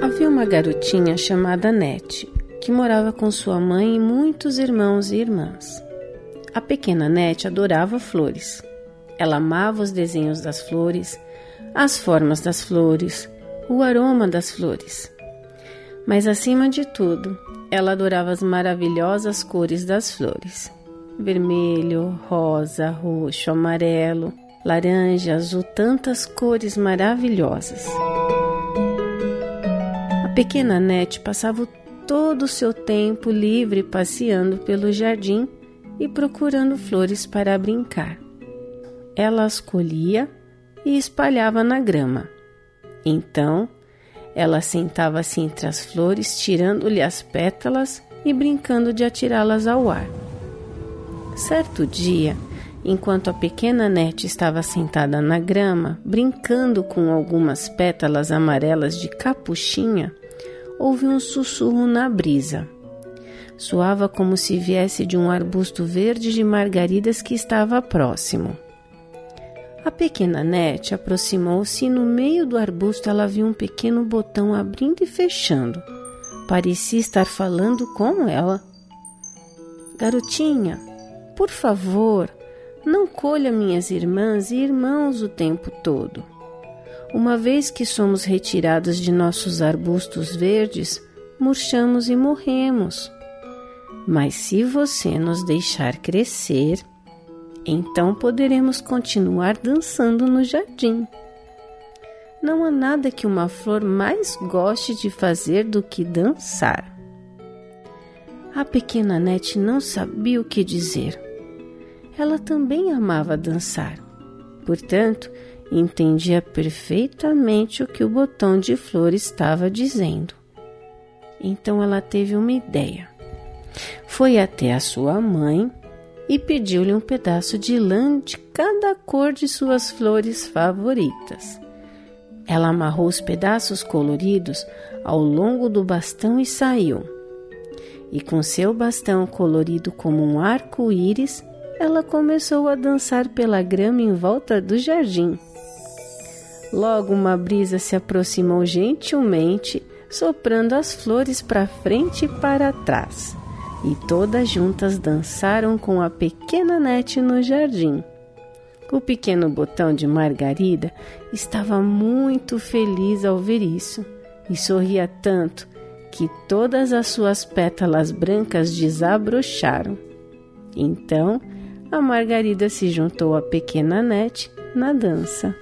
Havia uma garotinha chamada Nete, que morava com sua mãe e muitos irmãos e irmãs. A pequena Nete adorava flores. Ela amava os desenhos das flores, as formas das flores, o aroma das flores. Mas acima de tudo, ela adorava as maravilhosas cores das flores: vermelho, rosa, roxo, amarelo, laranja, azul, tantas cores maravilhosas. A pequena Nete passava todo o seu tempo livre passeando pelo jardim e procurando flores para brincar. Ela as colhia e espalhava na grama. Então, ela sentava-se entre as flores, tirando-lhe as pétalas e brincando de atirá-las ao ar. Certo dia, enquanto a pequena Nete estava sentada na grama, brincando com algumas pétalas amarelas de capuchinha, houve um sussurro na brisa. Soava como se viesse de um arbusto verde de margaridas que estava próximo. A pequena Nete aproximou-se e no meio do arbusto ela viu um pequeno botão abrindo e fechando. Parecia estar falando com ela. Garotinha, por favor, não colha minhas irmãs e irmãos o tempo todo. Uma vez que somos retirados de nossos arbustos verdes, murchamos e morremos. Mas se você nos deixar crescer, então poderemos continuar dançando no jardim. Não há nada que uma flor mais goste de fazer do que dançar. A pequena Nete não sabia o que dizer. Ela também amava dançar. Portanto, entendia perfeitamente o que o botão de flor estava dizendo. Então ela teve uma ideia. Foi até a sua mãe e pediu-lhe um pedaço de lã de cada cor de suas flores favoritas. Ela amarrou os pedaços coloridos ao longo do bastão e saiu. E com seu bastão colorido como um arco-íris, ela começou a dançar pela grama em volta do jardim. Logo uma brisa se aproximou gentilmente, soprando as flores para frente e para trás e todas juntas dançaram com a pequena Nete no jardim. O pequeno botão de Margarida estava muito feliz ao ver isso e sorria tanto que todas as suas pétalas brancas desabrocharam. Então, a Margarida se juntou à pequena Nete na dança.